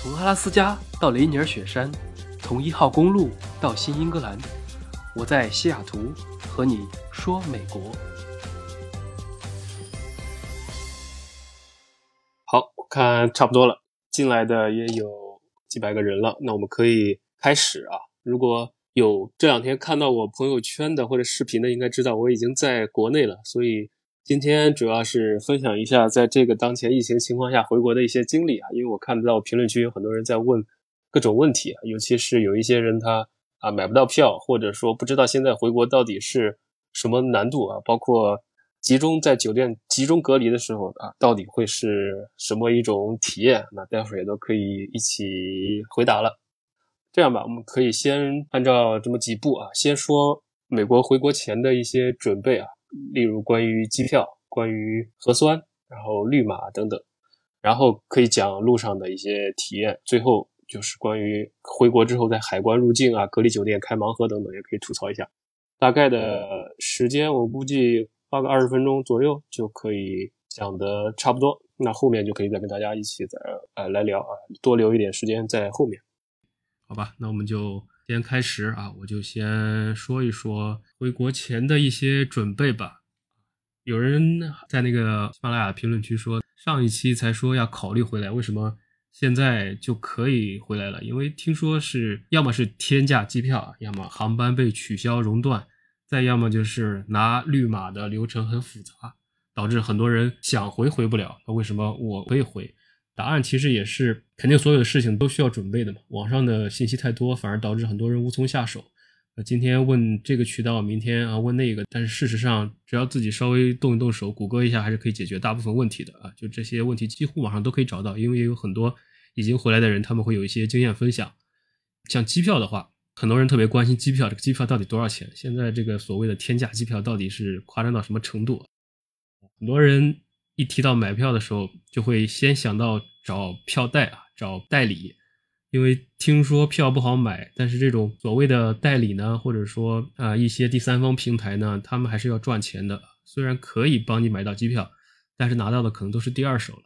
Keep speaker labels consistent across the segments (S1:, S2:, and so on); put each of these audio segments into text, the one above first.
S1: 从阿拉斯加到雷尼尔雪山，从一号公路到新英格兰，我在西雅图和你说美国。
S2: 好，我看差不多了，进来的也有几百个人了，那我们可以开始啊。如果有这两天看到我朋友圈的或者视频的，应该知道我已经在国内了，所以。今天主要是分享一下在这个当前疫情情况下回国的一些经历啊，因为我看到评论区有很多人在问各种问题啊，尤其是有一些人他啊买不到票，或者说不知道现在回国到底是什么难度啊，包括集中在酒店集中隔离的时候啊，到底会是什么一种体验？那待会儿也都可以一起回答了。这样吧，我们可以先按照这么几步啊，先说美国回国前的一些准备啊。例如关于机票、关于核酸，然后绿码等等，然后可以讲路上的一些体验，最后就是关于回国之后在海关入境啊、隔离酒店开盲盒等等，也可以吐槽一下。大概的时间我估计花个二十分钟左右就可以讲的差不多，那后面就可以再跟大家一起再呃来聊啊，多留一点时间在后面。
S1: 好吧，那我们就。先开始啊，我就先说一说回国前的一些准备吧。有人在那个喜马拉雅评论区说，上一期才说要考虑回来，为什么现在就可以回来了？因为听说是要么是天价机票，要么航班被取消熔断，再要么就是拿绿码的流程很复杂，导致很多人想回回不了。那为什么我可以回？答案其实也是肯定，所有的事情都需要准备的嘛。网上的信息太多，反而导致很多人无从下手。那今天问这个渠道，明天啊问那个，但是事实上，只要自己稍微动一动手，谷歌一下，还是可以解决大部分问题的啊。就这些问题，几乎网上都可以找到，因为也有很多已经回来的人，他们会有一些经验分享。像机票的话，很多人特别关心机票，这个机票到底多少钱？现在这个所谓的天价机票到底是夸张到什么程度？很多人。一提到买票的时候，就会先想到找票代啊，找代理，因为听说票不好买。但是这种所谓的代理呢，或者说啊一些第三方平台呢，他们还是要赚钱的。虽然可以帮你买到机票，但是拿到的可能都是第二手了。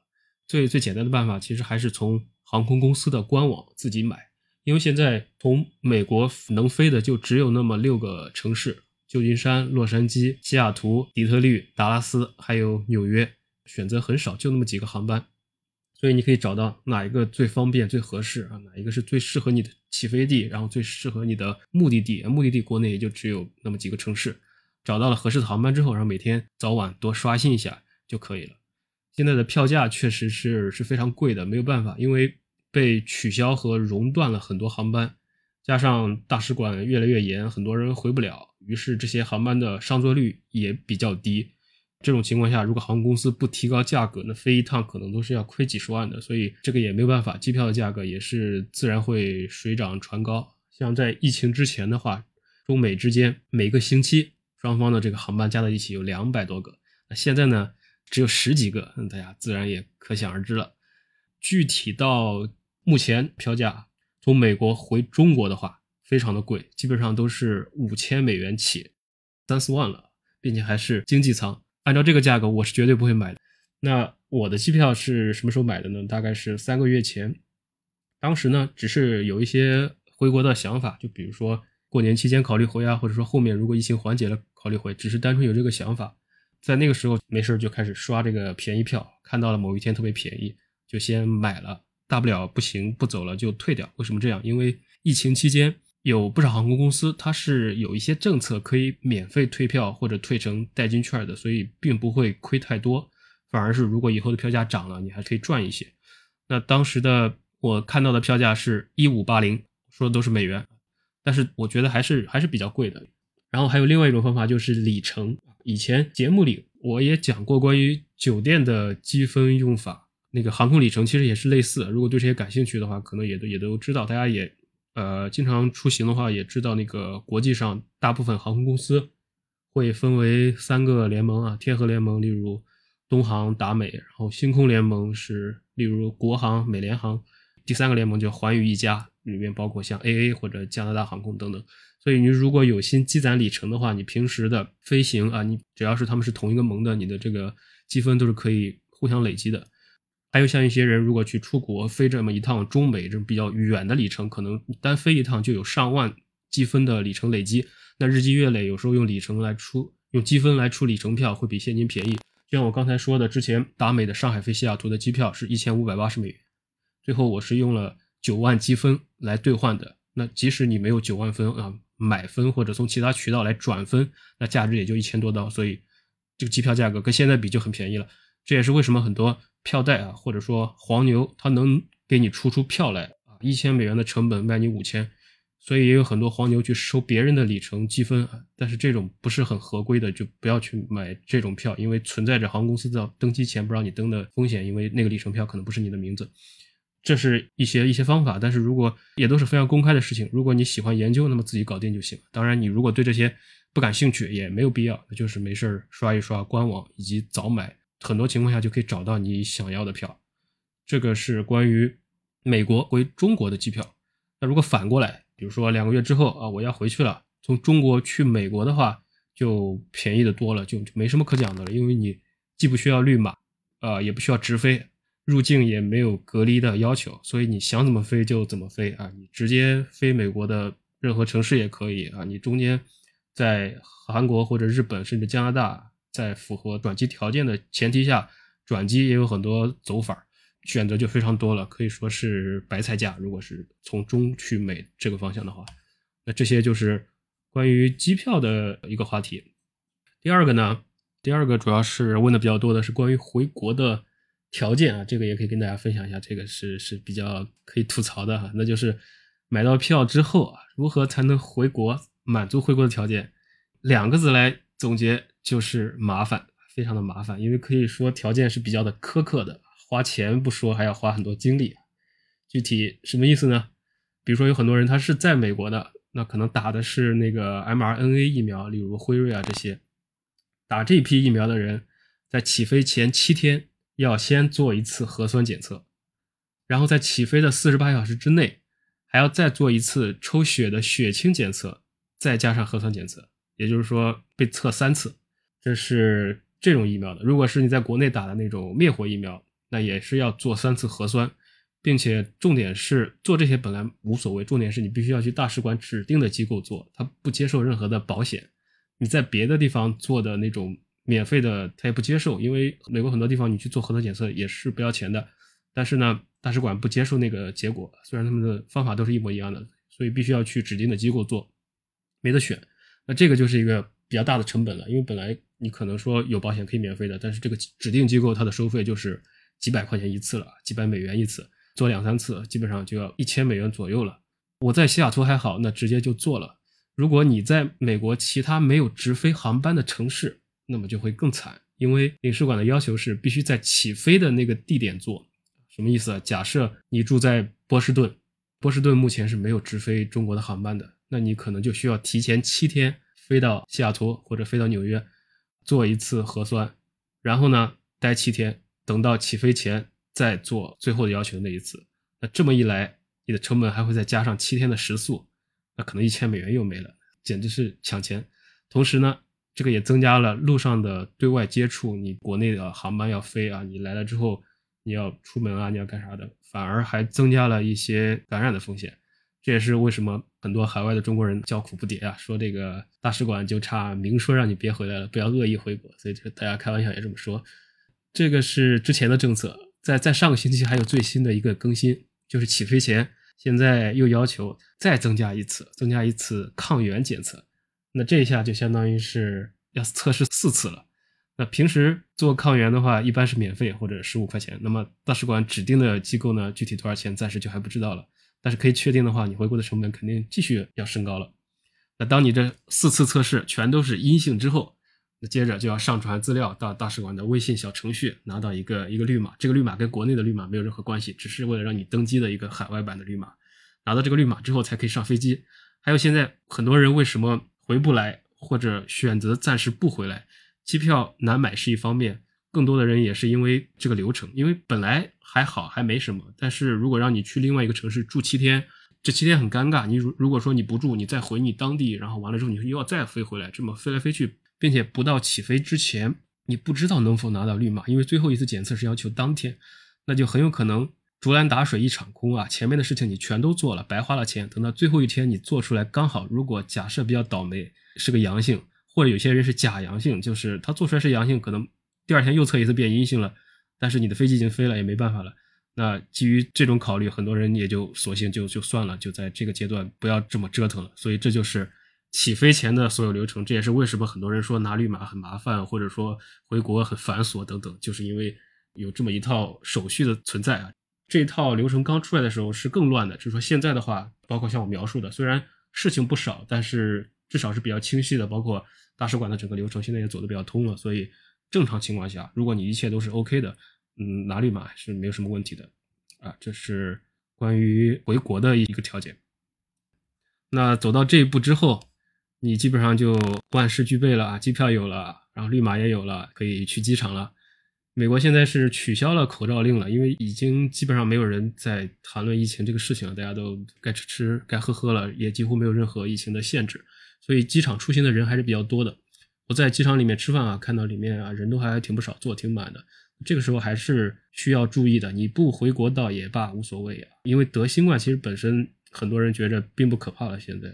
S1: 最最简单的办法，其实还是从航空公司的官网自己买，因为现在从美国能飞的就只有那么六个城市：旧金山、洛杉矶、西雅图、底特律、达拉斯，还有纽约。选择很少，就那么几个航班，所以你可以找到哪一个最方便、最合适啊？哪一个是最适合你的起飞地，然后最适合你的目的地？目的地国内也就只有那么几个城市。找到了合适的航班之后，然后每天早晚多刷新一下就可以了。现在的票价确实是是非常贵的，没有办法，因为被取消和熔断了很多航班，加上大使馆越来越严，很多人回不了，于是这些航班的上座率也比较低。这种情况下，如果航空公司不提高价格，那飞一趟可能都是要亏几十万的，所以这个也没有办法，机票的价格也是自然会水涨船高。像在疫情之前的话，中美之间每个星期双方的这个航班加在一起有两百多个，那现在呢只有十几个，那大家自然也可想而知了。具体到目前票价，从美国回中国的话，非常的贵，基本上都是五千美元起，三四万了，并且还是经济舱。按照这个价格，我是绝对不会买的。那我的机票是什么时候买的呢？大概是三个月前。当时呢，只是有一些回国的想法，就比如说过年期间考虑回啊，或者说后面如果疫情缓解了考虑回，只是单纯有这个想法。在那个时候没事就开始刷这个便宜票，看到了某一天特别便宜，就先买了。大不了不行不走了就退掉。为什么这样？因为疫情期间。有不少航空公司，它是有一些政策可以免费退票或者退成代金券的，所以并不会亏太多，反而是如果以后的票价涨了，你还可以赚一些。那当时的我看到的票价是一五八零，说的都是美元，但是我觉得还是还是比较贵的。然后还有另外一种方法就是里程，以前节目里我也讲过关于酒店的积分用法，那个航空里程其实也是类似。如果对这些感兴趣的话，可能也都也都知道，大家也。呃，经常出行的话，也知道那个国际上大部分航空公司会分为三个联盟啊，天河联盟，例如东航、达美，然后星空联盟是例如国航、美联航，第三个联盟叫寰宇一家，里面包括像 AA 或者加拿大航空等等。所以你如果有心积攒里程的话，你平时的飞行啊，你只要是他们是同一个盟的，你的这个积分都是可以互相累积的。还有像一些人如果去出国飞这么一趟中美这种比较远的里程，可能单飞一趟就有上万积分的里程累积。那日积月累，有时候用里程来出，用积分来出里程票会比现金便宜。就像我刚才说的，之前达美的上海飞西雅图的机票是一千五百八十美元，最后我是用了九万积分来兑换的。那即使你没有九万分啊，买分或者从其他渠道来转分，那价值也就一千多刀，所以这个机票价格跟现在比就很便宜了。这也是为什么很多票代啊，或者说黄牛，他能给你出出票来啊，一千美元的成本卖你五千。所以也有很多黄牛去收别人的里程积分，但是这种不是很合规的，就不要去买这种票，因为存在着航空公司的登机前不让你登的风险，因为那个里程票可能不是你的名字。这是一些一些方法，但是如果也都是非常公开的事情，如果你喜欢研究，那么自己搞定就行。当然，你如果对这些不感兴趣，也没有必要，就是没事刷一刷官网以及早买，很多情况下就可以找到你想要的票。这个是关于美国回中国的机票。那如果反过来，比如说两个月之后啊，我要回去了，从中国去美国的话，就便宜的多了，就没什么可讲的了，因为你既不需要绿码，啊，也不需要直飞，入境也没有隔离的要求，所以你想怎么飞就怎么飞啊，你直接飞美国的任何城市也可以啊，你中间在韩国或者日本甚至加拿大，在符合转机条件的前提下，转机也有很多走法。选择就非常多了，可以说是白菜价。如果是从中去美这个方向的话，那这些就是关于机票的一个话题。第二个呢，第二个主要是问的比较多的是关于回国的条件啊，这个也可以跟大家分享一下。这个是是比较可以吐槽的哈，那就是买到票之后啊，如何才能回国，满足回国的条件？两个字来总结就是麻烦，非常的麻烦，因为可以说条件是比较的苛刻的。花钱不说，还要花很多精力。具体什么意思呢？比如说有很多人他是在美国的，那可能打的是那个 mRNA 疫苗，例如辉瑞啊这些。打这批疫苗的人，在起飞前七天要先做一次核酸检测，然后在起飞的四十八小时之内还要再做一次抽血的血清检测，再加上核酸检测，也就是说被测三次。这是这种疫苗的。如果是你在国内打的那种灭活疫苗。那也是要做三次核酸，并且重点是做这些本来无所谓，重点是你必须要去大使馆指定的机构做，他不接受任何的保险。你在别的地方做的那种免费的，他也不接受，因为美国很多地方你去做核酸检测也是不要钱的。但是呢，大使馆不接受那个结果，虽然他们的方法都是一模一样的，所以必须要去指定的机构做，没得选。那这个就是一个比较大的成本了，因为本来你可能说有保险可以免费的，但是这个指定机构它的收费就是。几百块钱一次了，几百美元一次，做两三次，基本上就要一千美元左右了。我在西雅图还好，那直接就做了。如果你在美国其他没有直飞航班的城市，那么就会更惨，因为领事馆的要求是必须在起飞的那个地点做。什么意思啊？假设你住在波士顿，波士顿目前是没有直飞中国的航班的，那你可能就需要提前七天飞到西雅图或者飞到纽约，做一次核酸，然后呢待七天。等到起飞前再做最后的要求那一次，那这么一来，你的成本还会再加上七天的食宿，那可能一千美元又没了，简直是抢钱。同时呢，这个也增加了路上的对外接触，你国内的航班要飞啊，你来了之后你要出门啊，你要干啥的，反而还增加了一些感染的风险。这也是为什么很多海外的中国人叫苦不迭啊，说这个大使馆就差明说让你别回来了，不要恶意回国，所以这大家开玩笑也这么说。这个是之前的政策，在在上个星期还有最新的一个更新，就是起飞前现在又要求再增加一次，增加一次抗原检测。那这一下就相当于是要测试四次了。那平时做抗原的话，一般是免费或者十五块钱。那么大使馆指定的机构呢，具体多少钱暂时就还不知道了。但是可以确定的话，你回国的成本肯定继续要升高了。那当你这四次测试全都是阴性之后，那接着就要上传资料到大使馆的微信小程序，拿到一个一个绿码。这个绿码跟国内的绿码没有任何关系，只是为了让你登机的一个海外版的绿码。拿到这个绿码之后，才可以上飞机。还有现在很多人为什么回不来，或者选择暂时不回来？机票难买是一方面，更多的人也是因为这个流程。因为本来还好，还没什么。但是如果让你去另外一个城市住七天，这七天很尴尬。你如如果说你不住，你再回你当地，然后完了之后你又要再飞回来，这么飞来飞去。并且不到起飞之前，你不知道能否拿到绿码，因为最后一次检测是要求当天。那就很有可能竹篮打水一场空啊！前面的事情你全都做了，白花了钱。等到最后一天你做出来刚好，如果假设比较倒霉是个阳性，或者有些人是假阳性，就是他做出来是阳性，可能第二天又测一次变阴性了，但是你的飞机已经飞了，也没办法了。那基于这种考虑，很多人也就索性就就算了，就在这个阶段不要这么折腾了。所以这就是起飞前的所有流程，这也是为什么很多人说拿绿码很麻烦，或者说回国很繁琐等等，就是因为有这么一套手续的存在啊。这套流程刚出来的时候是更乱的，就是说现在的话，包括像我描述的，虽然事情不少，但是至少是比较清晰的，包括大使馆的整个流程现在也走得比较通了。所以正常情况下，如果你一切都是 OK 的。嗯，拿绿码是没有什么问题的，啊，这是关于回国的一个条件。那走到这一步之后，你基本上就万事俱备了啊，机票有了，然后绿码也有了，可以去机场了。美国现在是取消了口罩令了，因为已经基本上没有人在谈论疫情这个事情了，大家都该吃吃该喝喝了，也几乎没有任何疫情的限制，所以机场出行的人还是比较多的。我在机场里面吃饭啊，看到里面啊人都还挺不少，坐挺满的。这个时候还是需要注意的，你不回国倒也罢，无所谓啊。因为得新冠其实本身很多人觉着并不可怕了。现在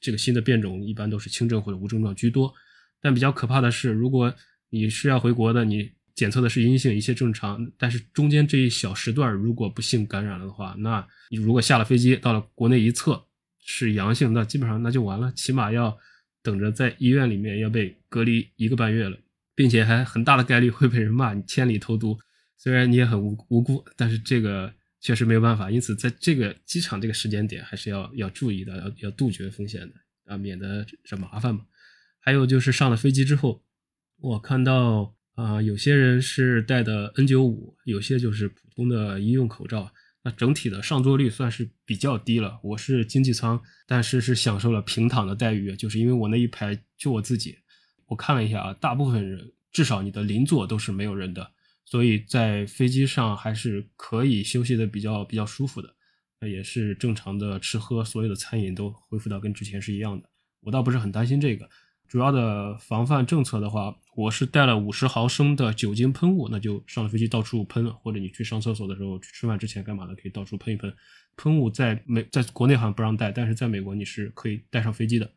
S1: 这个新的变种一般都是轻症或者无症状居多，但比较可怕的是，如果你是要回国的，你检测的是阴性，一切正常，但是中间这一小时段如果不幸感染了的话，那你如果下了飞机到了国内一测是阳性，那基本上那就完了，起码要等着在医院里面要被隔离一个半月了。并且还很大的概率会被人骂你千里投毒，虽然你也很无无辜，但是这个确实没有办法。因此，在这个机场这个时间点，还是要要注意的，要要杜绝风险的啊，免得惹麻烦嘛。还有就是上了飞机之后，我看到啊，有些人是戴的 N95，有些就是普通的医用口罩。那整体的上座率算是比较低了。我是经济舱，但是是享受了平躺的待遇，就是因为我那一排就我自己。我看了一下啊，大部分人至少你的邻座都是没有人的，所以在飞机上还是可以休息的比较比较舒服的，那也是正常的吃喝，所有的餐饮都恢复到跟之前是一样的。我倒不是很担心这个，主要的防范政策的话，我是带了五十毫升的酒精喷雾，那就上了飞机到处喷，或者你去上厕所的时候、去吃饭之前干嘛的，可以到处喷一喷。喷雾在美在国内好像不让带，但是在美国你是可以带上飞机的。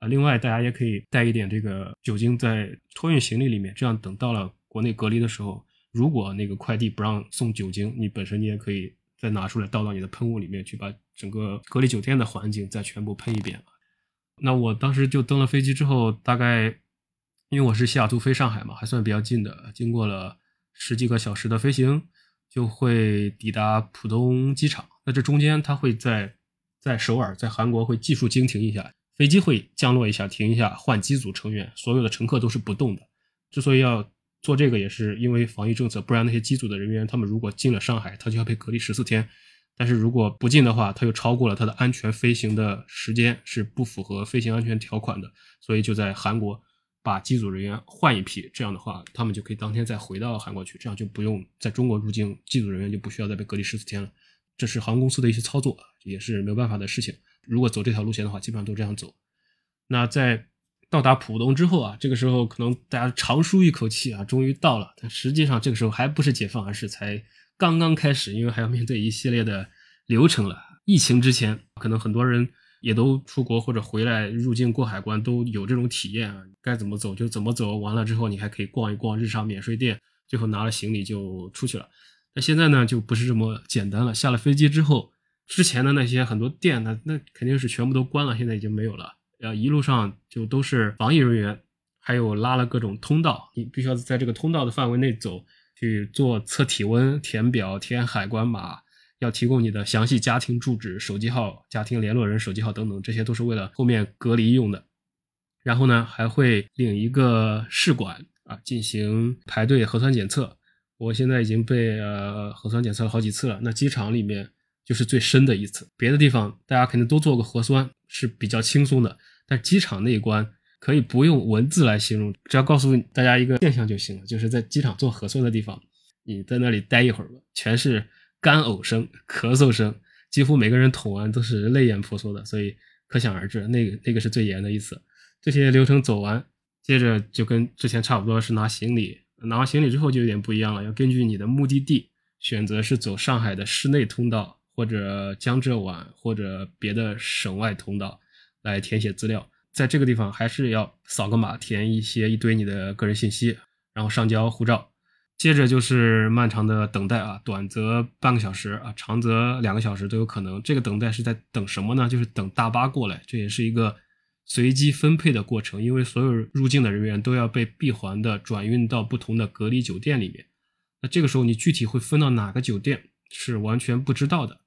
S1: 啊，另外大家也可以带一点这个酒精在托运行李里面，这样等到了国内隔离的时候，如果那个快递不让送酒精，你本身你也可以再拿出来倒到你的喷雾里面去，把整个隔离酒店的环境再全部喷一遍。那我当时就登了飞机之后，大概因为我是西雅图飞上海嘛，还算比较近的，经过了十几个小时的飞行，就会抵达浦东机场。那这中间它会在在首尔，在韩国会技术经停一下。飞机会降落一下，停一下，换机组成员，所有的乘客都是不动的。之所以要做这个，也是因为防疫政策，不然那些机组的人员，他们如果进了上海，他就要被隔离十四天。但是如果不进的话，他又超过了他的安全飞行的时间，是不符合飞行安全条款的。所以就在韩国把机组人员换一批，这样的话，他们就可以当天再回到韩国去，这样就不用在中国入境，机组人员就不需要再被隔离十四天了。这是航空公司的一些操作，也是没有办法的事情。如果走这条路线的话，基本上都这样走。那在到达浦东之后啊，这个时候可能大家长舒一口气啊，终于到了。但实际上这个时候还不是解放，而是才刚刚开始，因为还要面对一系列的流程了。疫情之前，可能很多人也都出国或者回来入境过海关都有这种体验啊，该怎么走就怎么走。完了之后，你还可以逛一逛日常免税店，最后拿了行李就出去了。那现在呢，就不是这么简单了。下了飞机之后。之前的那些很多店，那那肯定是全部都关了，现在已经没有了。呃，一路上就都是防疫人员，还有拉了各种通道，你必须要在这个通道的范围内走，去做测体温、填表、填海关码，要提供你的详细家庭住址、手机号、家庭联络人手机号等等，这些都是为了后面隔离用的。然后呢，还会领一个试管啊，进行排队核酸检测。我现在已经被呃核酸检测了好几次了。那机场里面。就是最深的一次，别的地方大家肯定都做过核酸，是比较轻松的。但机场那一关可以不用文字来形容，只要告诉大家一个现象就行了。就是在机场做核酸的地方，你在那里待一会儿吧，全是干呕声、咳嗽声，几乎每个人捅完都是泪眼婆娑的，所以可想而知，那个那个是最严的一次。这些流程走完，接着就跟之前差不多，是拿行李。拿完行李之后就有点不一样了，要根据你的目的地选择是走上海的市内通道，或者江浙皖，或者别的省外通道来填写资料。在这个地方还是要扫个码，填一些一堆你的个人信息，然后上交护照。接着就是漫长的等待啊，短则半个小时啊，长则两个小时都有可能。这个等待是在等什么呢？就是等大巴过来。这也是一个随机分配的过程，因为所有入境的人员都要被闭环的转运到不同的隔离酒店里面。那这个时候你具体会分到哪个酒店是完全不知道的。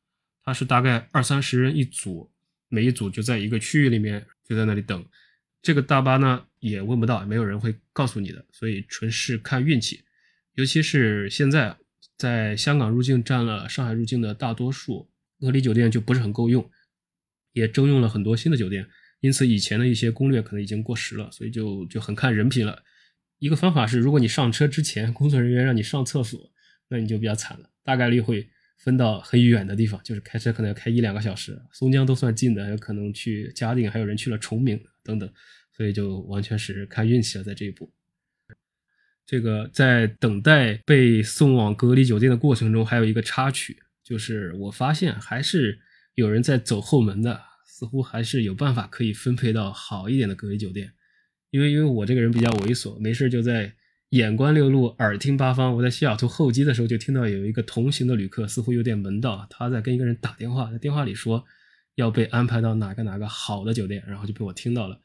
S1: 它是大概二三十人一组，每一组就在一个区域里面，就在那里等。这个大巴呢也问不到，没有人会告诉你的，所以纯是看运气。尤其是现在，在香港入境占了上海入境的大多数，隔离酒店就不是很够用，也征用了很多新的酒店，因此以前的一些攻略可能已经过时了，所以就就很看人品了。一个方法是，如果你上车之前工作人员让你上厕所，那你就比较惨了，大概率会分到很远的地方，就是开车可能要开一两个小时，松江都算近的，有可能去嘉定，还有人去了崇明等等，所以就完全是看运气了，在这一步。这个在等待被送往隔离酒店的过程中，还有一个插曲，就是我发现还是有人在走后门的，似乎还是有办法可以分配到好一点的隔离酒店。因为因为我这个人比较猥琐，没事就在眼观六路，耳听八方。我在西雅图候机的时候，就听到有一个同行的旅客似乎有点门道，他在跟一个人打电话，在电话里说要被安排到哪个哪个好的酒店，然后就被我听到了，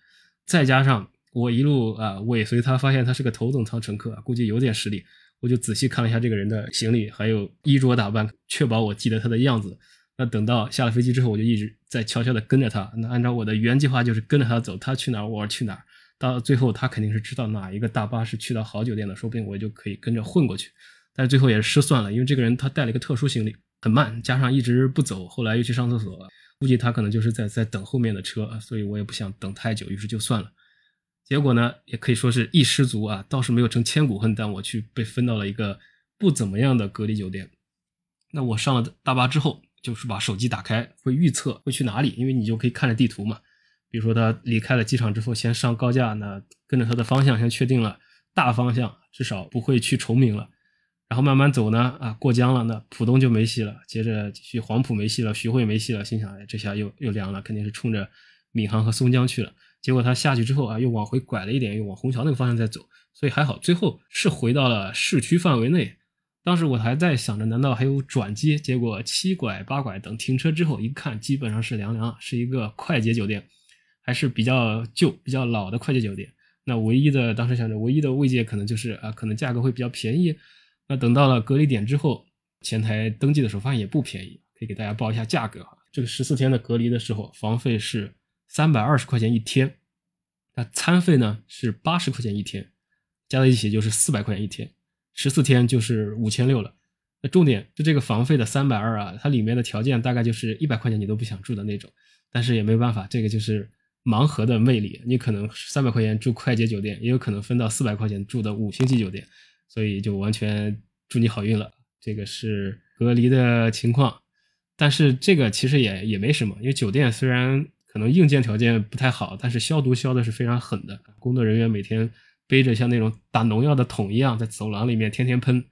S1: 再加上。我一路啊尾随他，发现他是个头等舱乘客，估计有点实力。我就仔细看了一下这个人的行李，还有衣着打扮，确保我记得他的样子。那等到下了飞机之后，我就一直在悄悄地跟着他。那按照我的原计划，就是跟着他走，他去哪儿我去哪儿。到最后，他肯定是知道哪一个大巴是去到好酒店的，说不定我就可以跟着混过去。但是最后也是失算了，因为这个人他带了一个特殊行李，很慢，加上一直不走，后来又去上厕所，估计他可能就是在在等后面的车，所以我也不想等太久，于是就算了。结果呢，也可以说是一失足啊，倒是没有成千古恨，但我去被分到了一个不怎么样的隔离酒店。那我上了大巴之后，就是把手机打开，会预测会去哪里，因为你就可以看着地图嘛。比如说他离开了机场之后，先上高架，那跟着他的方向先确定了大方向，至少不会去崇明了。然后慢慢走呢，啊，过江了，那浦东就没戏了，接着去黄埔没戏了，徐汇没戏了，心想，哎，这下又又凉了，肯定是冲着闵行和松江去了。结果他下去之后啊，又往回拐了一点，又往虹桥那个方向在走，所以还好，最后是回到了市区范围内。当时我还在想着，难道还有转机？结果七拐八拐，等停车之后一看，基本上是凉凉，是一个快捷酒店，还是比较旧、比较老的快捷酒店。那唯一的，当时想着唯一的慰藉可能就是啊，可能价格会比较便宜。那等到了隔离点之后，前台登记的时候发现也不便宜，可以给大家报一下价格哈。这个十四天的隔离的时候，房费是。三百二十块钱一天，那餐费呢是八十块钱一天，加在一起就是四百块钱一天，十四天就是五千六了。那重点就这个房费的三百二啊，它里面的条件大概就是一百块钱你都不想住的那种，但是也没有办法，这个就是盲盒的魅力。你可能三百块钱住快捷酒店，也有可能分到四百块钱住的五星级酒店，所以就完全祝你好运了。这个是隔离的情况，但是这个其实也也没什么，因为酒店虽然。可能硬件条件不太好，但是消毒消的是非常狠的。工作人员每天背着像那种打农药的桶一样，在走廊里面天天喷，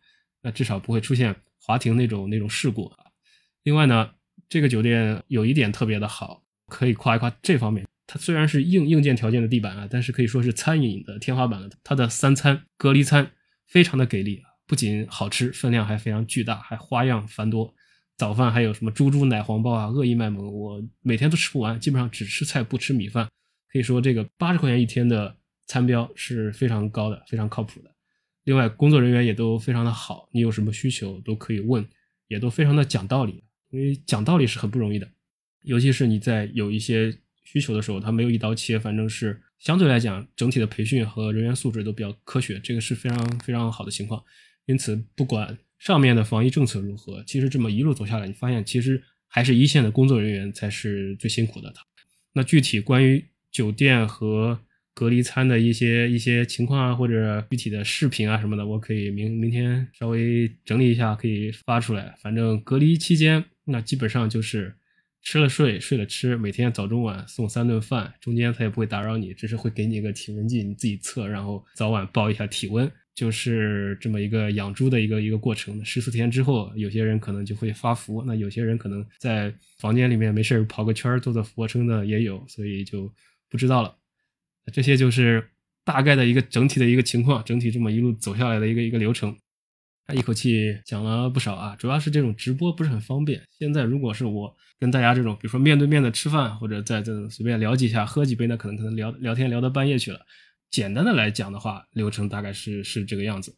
S1: 那至少不会出现滑停那种那种事故。另外呢，这个酒店有一点特别的好，可以夸一夸这方面。它虽然是硬硬件条件的地板啊，但是可以说是餐饮的天花板了。它的三餐隔离餐非常的给力，不仅好吃，分量还非常巨大，还花样繁多。早饭还有什么猪猪奶黄包啊，恶意卖萌，我每天都吃不完，基本上只吃菜不吃米饭。可以说这个八十块钱一天的餐标是非常高的，非常靠谱的。另外工作人员也都非常的好，你有什么需求都可以问，也都非常的讲道理。因为讲道理是很不容易的，尤其是你在有一些需求的时候，他没有一刀切，反正是相对来讲整体的培训和人员素质都比较科学，这个是非常非常好的情况。因此不管。上面的防疫政策如何？其实这么一路走下来，你发现其实还是一线的工作人员才是最辛苦的。那具体关于酒店和隔离餐的一些一些情况啊，或者具体的视频啊什么的，我可以明明天稍微整理一下，可以发出来。反正隔离期间，那基本上就是吃了睡，睡了吃，每天早中晚送三顿饭，中间他也不会打扰你，只是会给你一个体温计，你自己测，然后早晚报一下体温。就是这么一个养猪的一个一个过程。十四天之后，有些人可能就会发福，那有些人可能在房间里面没事跑个圈做做俯卧撑的也有，所以就不知道了。这些就是大概的一个整体的一个情况，整体这么一路走下来的一个一个流程。他一口气讲了不少啊，主要是这种直播不是很方便。现在如果是我跟大家这种，比如说面对面的吃饭，或者在这随便聊几下、喝几杯，那可能可能聊聊天聊到半夜去了。简单的来讲的话，流程大概是是这个样子。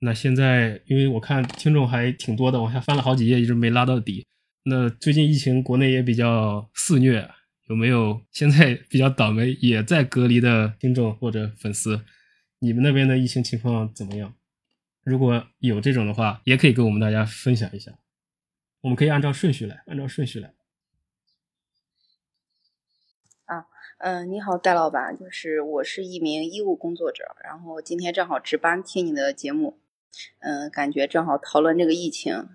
S1: 那现在因为我看听众还挺多的，往下翻了好几页，一直没拉到底。那最近疫情国内也比较肆虐，有没有现在比较倒霉也在隔离的听众或者粉丝？你们那边的疫情情况怎么样？如果有这种的话，也可以跟我们大家分享一下。我们可以按照顺序来，按照顺序来。
S3: 啊，嗯，你好，戴老板，就是我是一名医务工作者，然后今天正好值班听你的节目，嗯，感觉正好讨论这个疫情。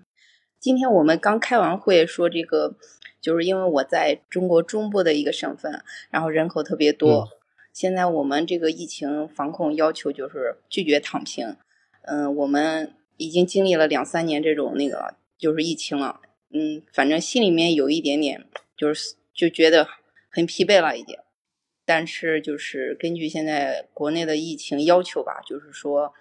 S3: 今天我们刚开完会，说这个就是因为我在中国中部的一个省份，然后人口特别多，现在我们这个疫情防控要求就是拒绝躺平。嗯，我们已经经历了两三年这种那个就是疫情了，嗯，反正心里面有一点点就是就觉得很疲惫了已经。但是就是根据现在国内的疫情要求吧，就是说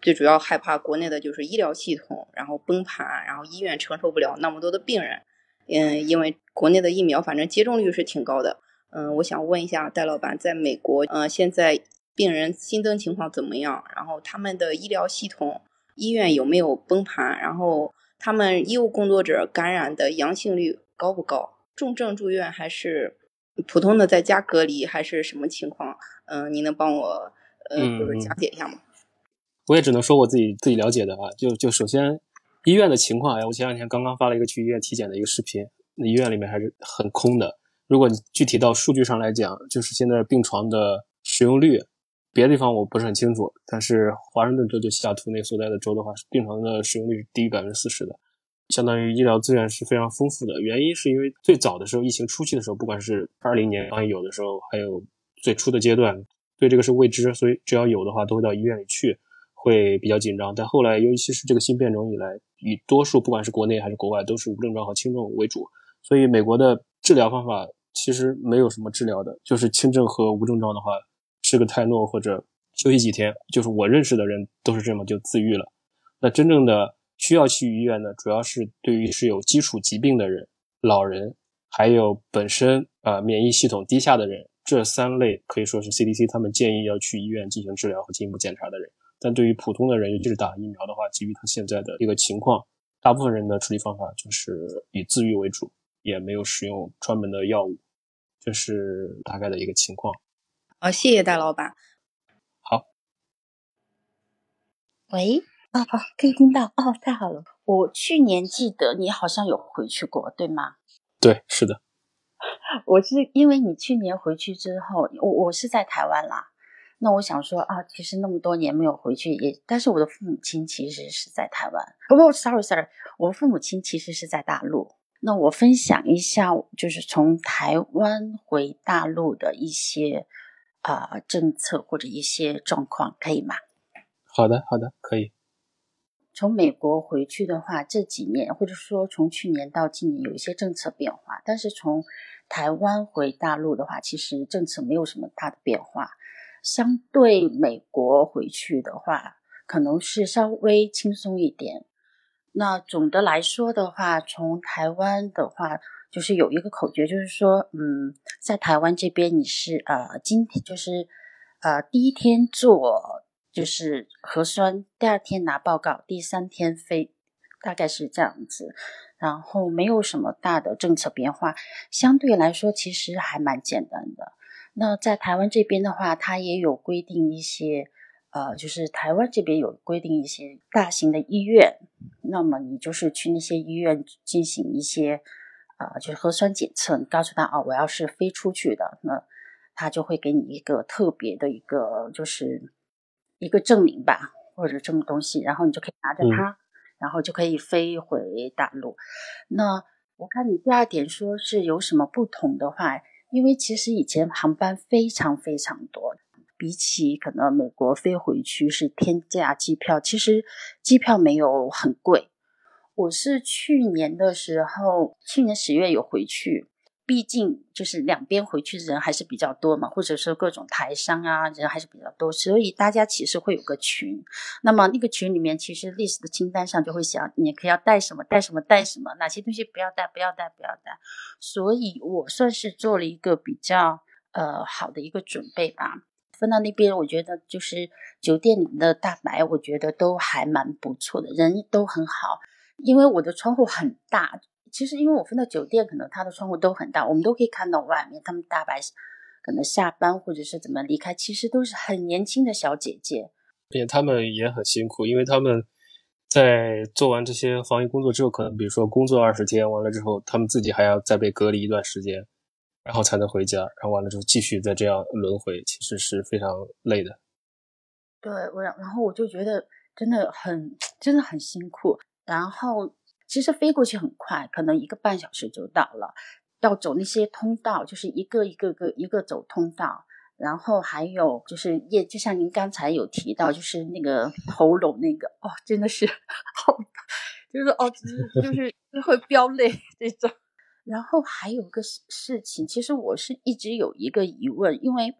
S3: 最主要害怕国内的就是医疗系统然后崩盘，然后医院承受不了那么多的病人。嗯，因为国内的疫苗反正接种率是挺高的。嗯，我想问一下戴老板，在美国，嗯，现在。病人新增情况怎么样？然后他们的医疗系统、医院有没有崩盘？然后他们医务工作者感染的阳性率高不高？重症住院还是普通的在家隔离还是什么情况？嗯，你能帮我呃就是讲解一下吗？
S2: 我也只能说我自己自己了解的啊。就就首先医院的情况，哎，我前两天刚刚发了一个去医院体检的一个视频，那医院里面还是很空的。如果你具体到数据上来讲，就是现在病床的使用率。别的地方我不是很清楚，但是华盛顿州就西雅图那所在的州的话，病床的使用率是低于百分之四十的，相当于医疗资源是非常丰富的。原因是因为最早的时候，疫情初期的时候，不管是二零年刚有的时候，还有最初的阶段，对这个是未知，所以只要有的话都会到医院里去，会比较紧张。但后来，尤其是这个新变种以来，以多数不管是国内还是国外，都是无症状和轻症为主，所以美国的治疗方法其实没有什么治疗的，就是轻症和无症状的话。吃个泰诺或者休息几天，就是我认识的人都是这么就自愈了。那真正的需要去医院的，主要是对于是有基础疾病的人、老人，还有本身呃免疫系统低下的人，这三类可以说是 CDC 他们建议要去医院进行治疗和进一步检查的人。但对于普通的人，尤其是打疫苗的话，基于他现在的一个情况，大部分人的处理方法就是以自愈为主，也没有使用专门的药物，这是大概的一个情况。
S3: 好，谢谢戴老板。
S2: 好，
S4: 喂，啊，好，可以听到哦，太好了。我去年记得你好像有回去过，对吗？
S2: 对，是的。
S4: 我是因为你去年回去之后，我我是在台湾啦。那我想说啊，其实那么多年没有回去，也但是我的父母亲其实是在台湾。不不，sorry sorry，我父母亲其实是在大陆。那我分享一下，就是从台湾回大陆的一些。啊，政策或者一些状况可以吗？
S2: 好的，好的，可以。
S4: 从美国回去的话，这几年或者说从去年到今年有一些政策变化，但是从台湾回大陆的话，其实政策没有什么大的变化。相对美国回去的话，可能是稍微轻松一点。那总的来说的话，从台湾的话。就是有一个口诀，就是说，嗯，在台湾这边你是呃，今天就是呃，第一天做就是核酸，第二天拿报告，第三天飞，大概是这样子。然后没有什么大的政策变化，相对来说其实还蛮简单的。那在台湾这边的话，它也有规定一些，呃，就是台湾这边有规定一些大型的医院，那么你就是去那些医院进行一些。啊，就是核酸检测，你告诉他啊，我要是飞出去的，那他就会给你一个特别的一个，就是一个证明吧，或者这么东西，然后你就可以拿着它，然后就可以飞回大陆。那我看你第二点说是有什么不同的话，因为其实以前航班非常非常多，比起可能美国飞回去是天价机票，其实机票没有很贵。我是去年的时候，去年十月有回去。毕竟就是两边回去的人还是比较多嘛，或者说各种台商啊人还是比较多，所以大家其实会有个群。那么那个群里面，其实历史的清单上就会想，你可以要带什么带什么带什么，哪些东西不要带不要带不要带。所以我算是做了一个比较呃好的一个准备吧。分到那边，我觉得就是酒店里的大白，我觉得都还蛮不错的，人都很好，因为我的窗户很大。其实，因为我分到酒店，可能它的窗户都很大，我们都可以看到外面。他们大白可能下班或者是怎么离开，其实都是很年轻的小姐姐。
S1: 而且他们也很辛苦，因为他们在做完这些防疫工作之后，可能比如说工作二十天完了之后，他们自己还要再被隔离一段时间，然后才能回家，然后完了之后继续再这样轮回，其实是非常累的。
S4: 对，我然后我就觉得真的很真的很辛苦，然后。其实飞过去很快，可能一个半小时就到了。要走那些通道，就是一个一个个一个走通道，然后还有就是也就像您刚才有提到，就是那个喉咙那个哦，真的是好，就是哦，就 是就是会飙泪这种。然后还有个事情，其实我是一直有一个疑问，因为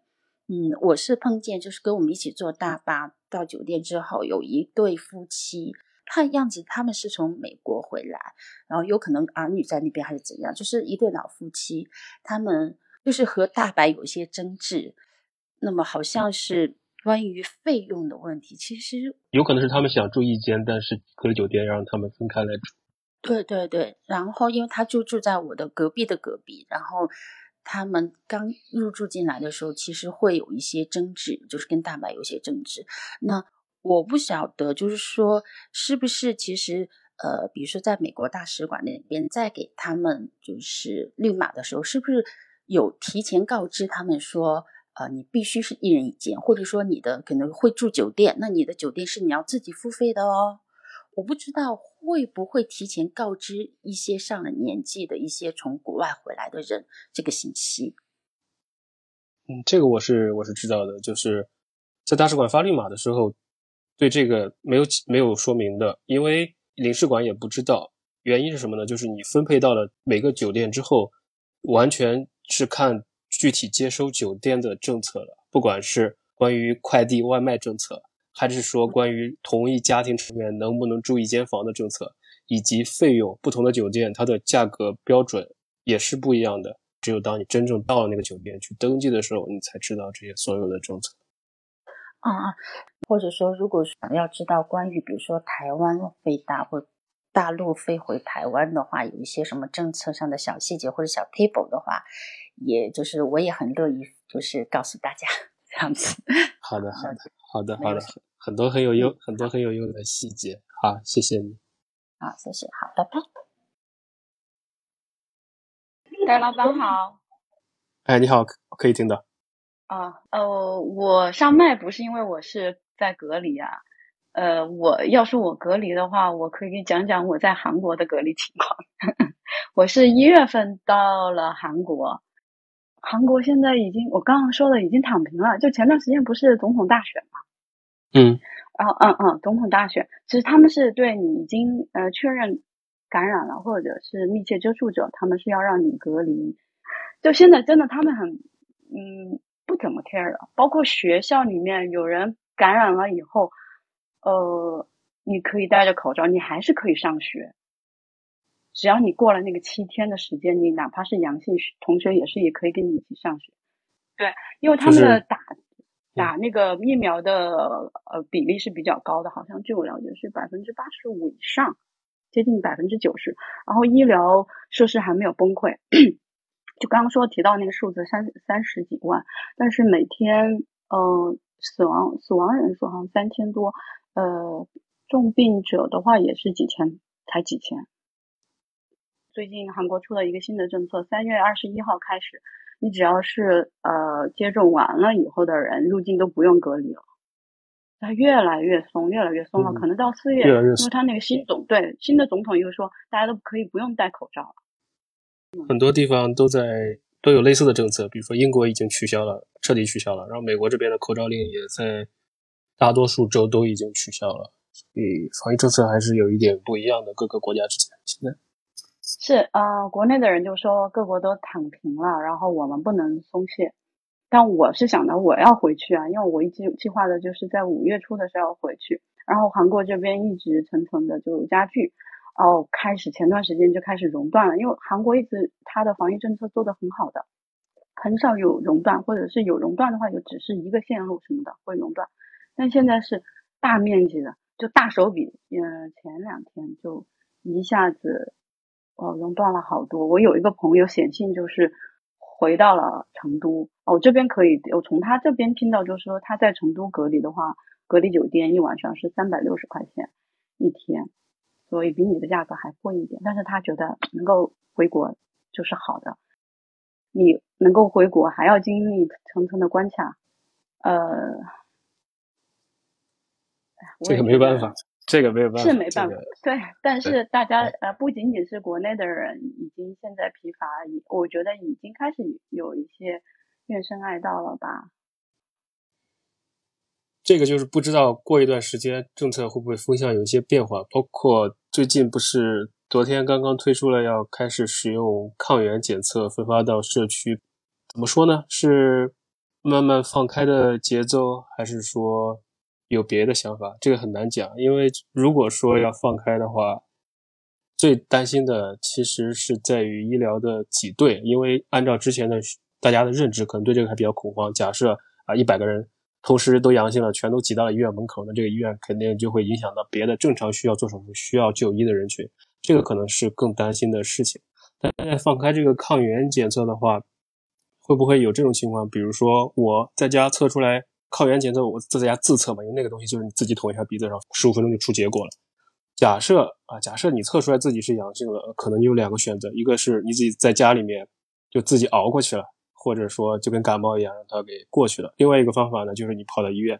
S4: 嗯，我是碰见就是跟我们一起坐大巴到酒店之后，有一对夫妻。看样子他们是从美国回来，然后有可能儿女在那边还是怎样，就是一对老夫妻，他们就是和大白有一些争执，那么好像是关于费用的问题，其实
S1: 有可能是他们想住一间，但是隔离酒店让他们分开来住。
S4: 对对对，然后因为他就住在我的隔壁的隔壁，然后他们刚入住进来的时候，其实会有一些争执，就是跟大白有些争执，那。我不晓得，就是说，是不是其实，呃，比如说在美国大使馆那边，在给他们就是绿码的时候，是不是有提前告知他们说，呃，你必须是一人一间，或者说你的可能会住酒店，那你的酒店是你要自己付费的哦。我不知道会不会提前告知一些上了年纪的一些从国外回来的人这个信息。
S1: 嗯，这个我是我是知道的，就是在大使馆发绿码的时候。对这个没有没有说明的，因为领事馆也不知道原因是什么呢？就是你分配到了每个酒店之后，完全是看具体接收酒店的政策了。不管是关于快递外卖政策，还是说关于同一家庭成员能不能住一间房的政策，以及费用，不同的酒店它的价格标准也是不一样的。只有当你真正到了那个酒店去登记的时候，你才知道这些所有的政策。
S4: 啊，或者说，如果想要知道关于比如说台湾飞大或大陆飞回台湾的话，有一些什么政策上的小细节或者小 table 的话，也就是我也很乐意就是告诉大家这样子。
S1: 好的，好的，好的，好的，很多很有用，很多很有用的细节。好，谢谢你。
S4: 好，谢谢，好，拜拜。
S5: 戴老板好。
S1: 哎，你好，可以听到。
S5: 啊，呃，我上麦不是因为我是在隔离啊，呃，我要是我隔离的话，我可以给你讲讲我在韩国的隔离情况。我是一月份到了韩国，韩国现在已经，我刚刚说的已经躺平了。就前段时间不是总统大选嘛，
S1: 嗯，
S5: 然后嗯嗯，总统大选，其实他们是对你已经呃确认感染了或者是密切接触者，他们是要让你隔离。就现在真的他们很嗯。不怎么 care 的，包括学校里面有人感染了以后，呃，你可以戴着口罩，你还是可以上学。只要你过了那个七天的时间，你哪怕是阳性同学也是也可以跟你一起上学。对，因为他们的打打那个疫苗的呃比例是比较高的，好像据我了解是百分之八十五以上，接近百分之九十。然后医疗设施还没有崩溃。就刚刚说提到那个数字三三十几万，但是每天呃死亡死亡人数好像三千多，呃重病者的话也是几千，才几千。最近韩国出了一个新的政策，三月二十一号开始，你只要是呃接种完了以后的人入境都不用隔离了，它越来越松，越来越松了，可能到四月，因为他那个新总对新的总统又说大家都可以不用戴口罩了。
S1: 很多地方都在都有类似的政策，比如说英国已经取消了，彻底取消了，然后美国这边的口罩令也在大多数州都已经取消了，所以防疫政策还是有一点不一样的，各个国家之间现在。
S5: 是啊、呃国内的人就说各国都躺平了，然后我们不能松懈。但我是想着我要回去啊，因为我一直计划的就是在五月初的时候回去。然后韩国这边一直层层的就加剧，哦，开始前段时间就开始熔断了，因为韩国一直它的防疫政策做得很好的，很少有熔断，或者是有熔断的话，就只是一个线路什么的会熔断。但现在是大面积的，就大手笔，嗯、前两天就一下子哦，熔断了好多。我有一个朋友写信就是回到了成都，哦，这边可以，我从他这边听到就是说他在成都隔离的话，隔离酒店一晚上是三百六十块钱一天，所以比你的价格还贵一点。但是他觉得能够回国就是好的，你能够回国还要经历层层的关卡，呃，
S1: 这个没办法，这个没有办法，
S5: 是没办法，
S1: 这个
S5: 对，但是大家呃，不仅仅是国内的人，已经现在疲乏，已我觉得已经开始有一些怨声爱道了吧？
S1: 这个就是不知道过一段时间政策会不会风向有一些变化，包括最近不是昨天刚刚推出了要开始使用抗原检测分发到社区，怎么说呢？是慢慢放开的节奏，还是说有别的想法？这个很难讲，因为如果说要放开的话，最担心的其实是在于医疗的挤兑，因为按照之前的大家的认知，可能对这个还比较恐慌。假设啊，一百个人同时都阳性了，全都挤到了医院门口，那这个医院肯定就会影响到别的正常需要做手术、需要就医的人群，这个可能是更担心的事情。但在放开这个抗原检测的话，会不会有这种情况？比如说我在家测出来抗原检测，我在家自测嘛，因为那个东西就是你自己捅一下鼻子，然后十五分钟就出结果了。假设啊，假设你测出来自己是阳性了，可能有两个选择，一个是你自己在家里面就自己熬过去了，或者说就跟感冒一样让它给过去了。另外一个方法呢，就是你跑到医院。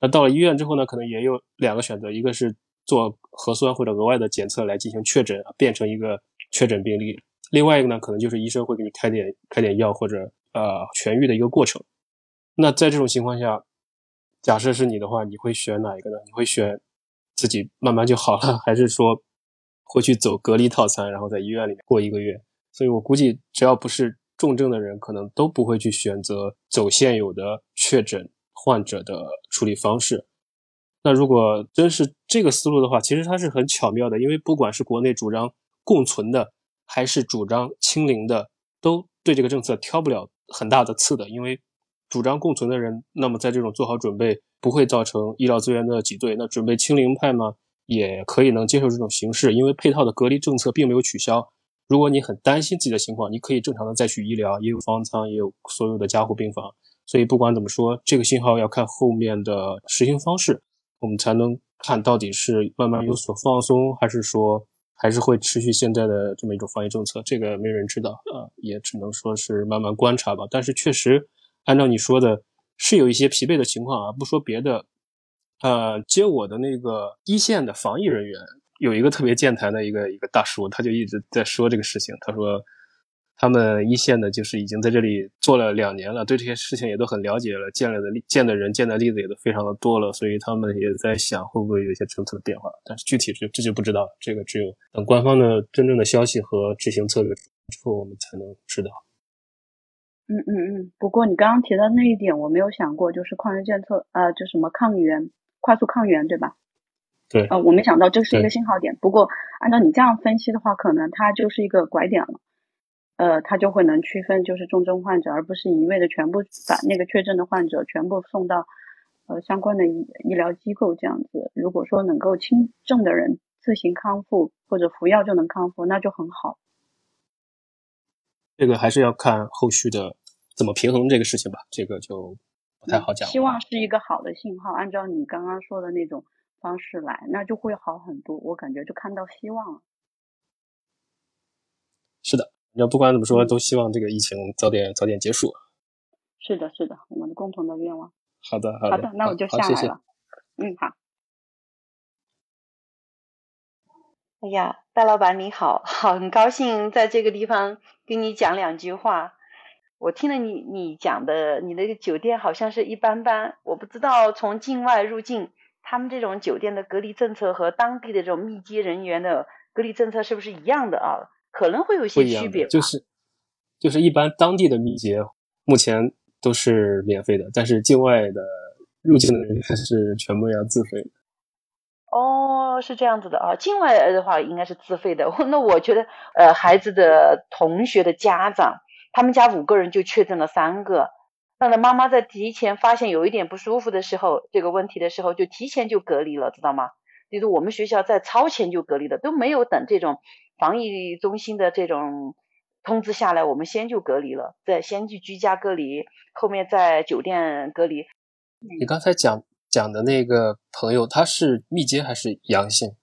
S1: 那到了医院之后呢，可能也有两个选择，一个是做核酸或者额外的检测来进行确诊，变成一个确诊病例；另外一个呢，可能就是医生会给你开点开点药或者呃痊愈的一个过程。那在这种情况下，假设是你的话，你会选哪一个呢？你会选自己慢慢就好了，还是说会去走隔离套餐，然后在医院里面过一个月？所以我估计，只要不是重症的人，可能都不会去选择走现有的确诊患者的处理方式。那如果真是这个思路的话，其实它是很巧妙的，因为不管是国内主张共存的，还是主张清零的，都对这个政策挑不了很大的刺的。因为主张共存的人，那么在这种做好准备，不会造成医疗资源的挤兑。那准备清零派嘛，也可以能接受这种形式，因为配套的隔离政策并没有取消。如果你很担心自己的情况，你可以正常的再去医疗，也有方舱，也有所有的加护病房。所以不管怎么说，这个信号要看后面的实行方式，我们才能看到底是慢慢有所放松，还是说还是会持续现在的这么一种防疫政策。这个没人知道啊、呃也只能说是慢慢观察吧。但是确实，按照你说的，是有一些疲惫的情况啊。不说别的，呃，接我的那个一线的防疫人员，有一个特别健谈的一个一个大叔，他就一直在说这个事情。他说，他们一线的就是已经在这里做了两年了，对这些事情也都很了解了，见了的例见的人见的例子也都非常的多了，所以他们也在想会不会有一些政策的变化。但是具体这这就不知道，这个只有等官方的真正的消息和执行策略之后，我们才能知道。
S5: 嗯嗯嗯。不过你刚刚提到那一点，我没有想过，就是抗原检测，呃，就什么抗原快速抗原，对吧？
S1: 对，
S5: 呃，我没想到这是一个信号点。不过按照你这样分析的话，可能它就是一个拐点了。呃，它就会能区分就是重症患者，而不是一味的全部把那个确诊的患者全部送到呃相关的医医疗机构这样子。如果说能够轻症的人自行康复或者服药就能康复，那就很好。
S1: 这个还是要看后续的怎么平衡这个事情吧，这个就不太好讲了。
S5: 希望是一个好的信号，按照你刚刚说的那种方式来，那就会好很多。我感觉就看到希望了。
S1: 是的，那不管怎么说，
S5: 嗯
S1: 都希望这个疫情早点早点结束。
S5: 是的，是的，我们的共同的愿望。
S1: 好的，好的，
S5: 好的，那我就下来了。嗯，好。
S6: 哎呀，大老板你好，好，很高兴在这个地方跟你讲两句话。我听了你你讲的，你那个酒店好像是一般般，我不知道从境外入境，他们这种酒店的隔离政策和当地的这种密接人员的隔离政策是不是一样的啊？可能会有一些区别。
S2: 就是就是一般当地的密接目前都是免费的，但是境外的入境的人还是全部要自费的。
S6: 哦，是这样子的啊，境外的话应该是自费的。那我觉得，呃，孩子的同学的家长。他们家五个人就确诊了三个，那他妈妈在提前发现有一点不舒服的时候，这个问题的时候就提前就隔离了，知道吗？就是我们学校在超前就隔离了，都没有等这种防疫中心的这种通知下来，我们先就隔离了，在先去居家隔离，后面在酒店隔离。
S2: 你刚才讲讲的那个朋友，他是密接还是阳性？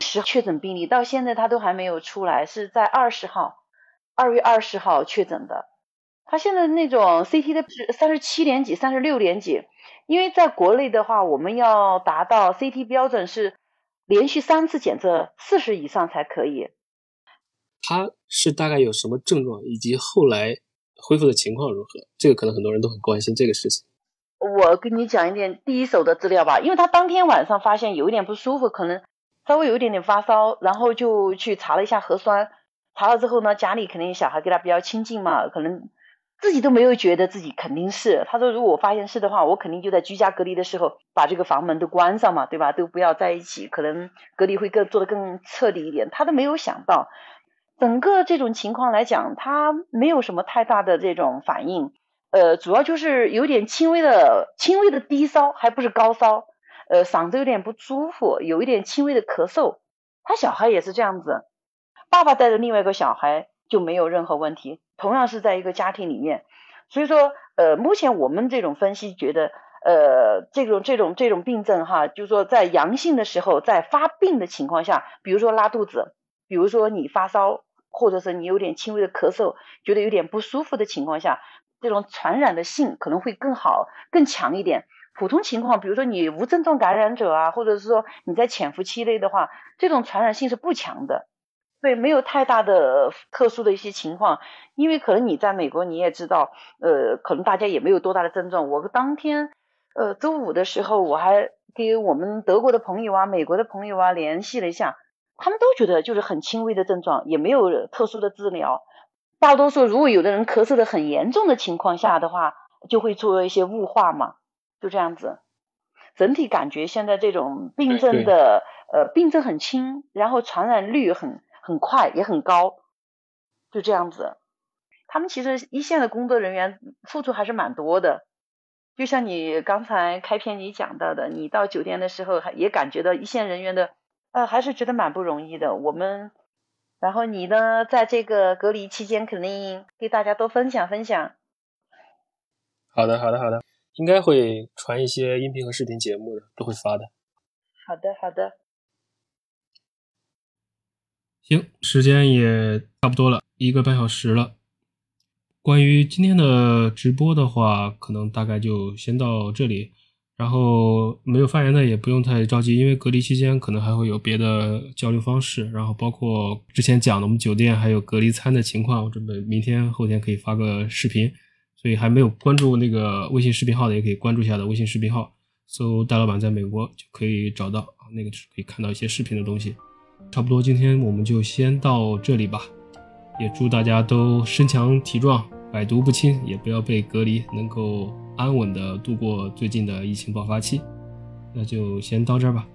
S6: 十确诊病例到现在他都还没有出来，是在二十号。二月二十号确诊的，他现在那种 CT 的是三十七点几、三十六点几，因为在国内的话，我们要达到 CT 标准是连续三次检测四十以上才可以。
S2: 他是大概有什么症状，以及后来恢复的情况如何？这个可能很多人都很关心这个事情。
S6: 我跟你讲一点第一手的资料吧，因为他当天晚上发现有一点不舒服，可能稍微有一点点发烧，然后就去查了一下核酸。查了之后呢，家里肯定小孩跟他比较亲近嘛，可能自己都没有觉得自己肯定是。他说如果我发现是的话，我肯定就在居家隔离的时候把这个房门都关上嘛，对吧？都不要在一起，可能隔离会更做得更彻底一点。他都没有想到，整个这种情况来讲，他没有什么太大的这种反应，呃，主要就是有点轻微的轻微的低烧，还不是高烧，呃，嗓子有点不舒服，有一点轻微的咳嗽。他小孩也是这样子。爸爸带着另外一个小孩就没有任何问题，同样是在一个家庭里面，所以说，呃，目前我们这种分析觉得，呃，这种这种这种病症哈，就是说在阳性的时候，在发病的情况下，比如说拉肚子，比如说你发烧，或者是你有点轻微的咳嗽，觉得有点不舒服的情况下，这种传染的性可能会更好更强一点。普通情况，比如说你无症状感染者啊，或者是说你在潜伏期内的话，这种传染性是不强的。对，没有太大的特殊的一些情况，因为可能你在美国你也知道，呃，可能大家也没有多大的症状。我当天，呃，周五的时候，我还给我们德国的朋友啊、美国的朋友啊联系了一下，他们都觉得就是很轻微的症状，也没有特殊的治疗。大多数如果有的人咳嗽的很严重的情况下的话，就会做一些雾化嘛，就这样子。整体感觉现在这种病症的，呃，病症很轻，然后传染率很。很快也很高，就这样子。他们其实一线的工作人员付出还是蛮多的，就像你刚才开篇你讲到的，你到酒店的时候还也感觉到一线人员的，呃，还是觉得蛮不容易的。我们，然后你呢，在这个隔离期间，肯定给大家多分享分享。
S2: 好的，好的，好的，应该会传一些音频和视频节目的，都会发的。
S6: 好的，好的。
S1: 行，时间也差不多了，一个半小时了。关于今天的直播的话，可能大概就先到这里。然后没有发言的也不用太着急，因为隔离期间可能还会有别的交流方式。然后包括之前讲的我们酒店还有隔离餐的情况，我准备明天后天可以发个视频。所以还没有关注那个微信视频号的，也可以关注一下的微信视频号，搜“大老板在美国”就可以找到啊，那个是可以看到一些视频的东西。差不多，今天我们就先到这里吧。也祝大家都身强体壮，百毒不侵，也不要被隔离，能够安稳的度过最近的疫情爆发期。那就先到这儿吧。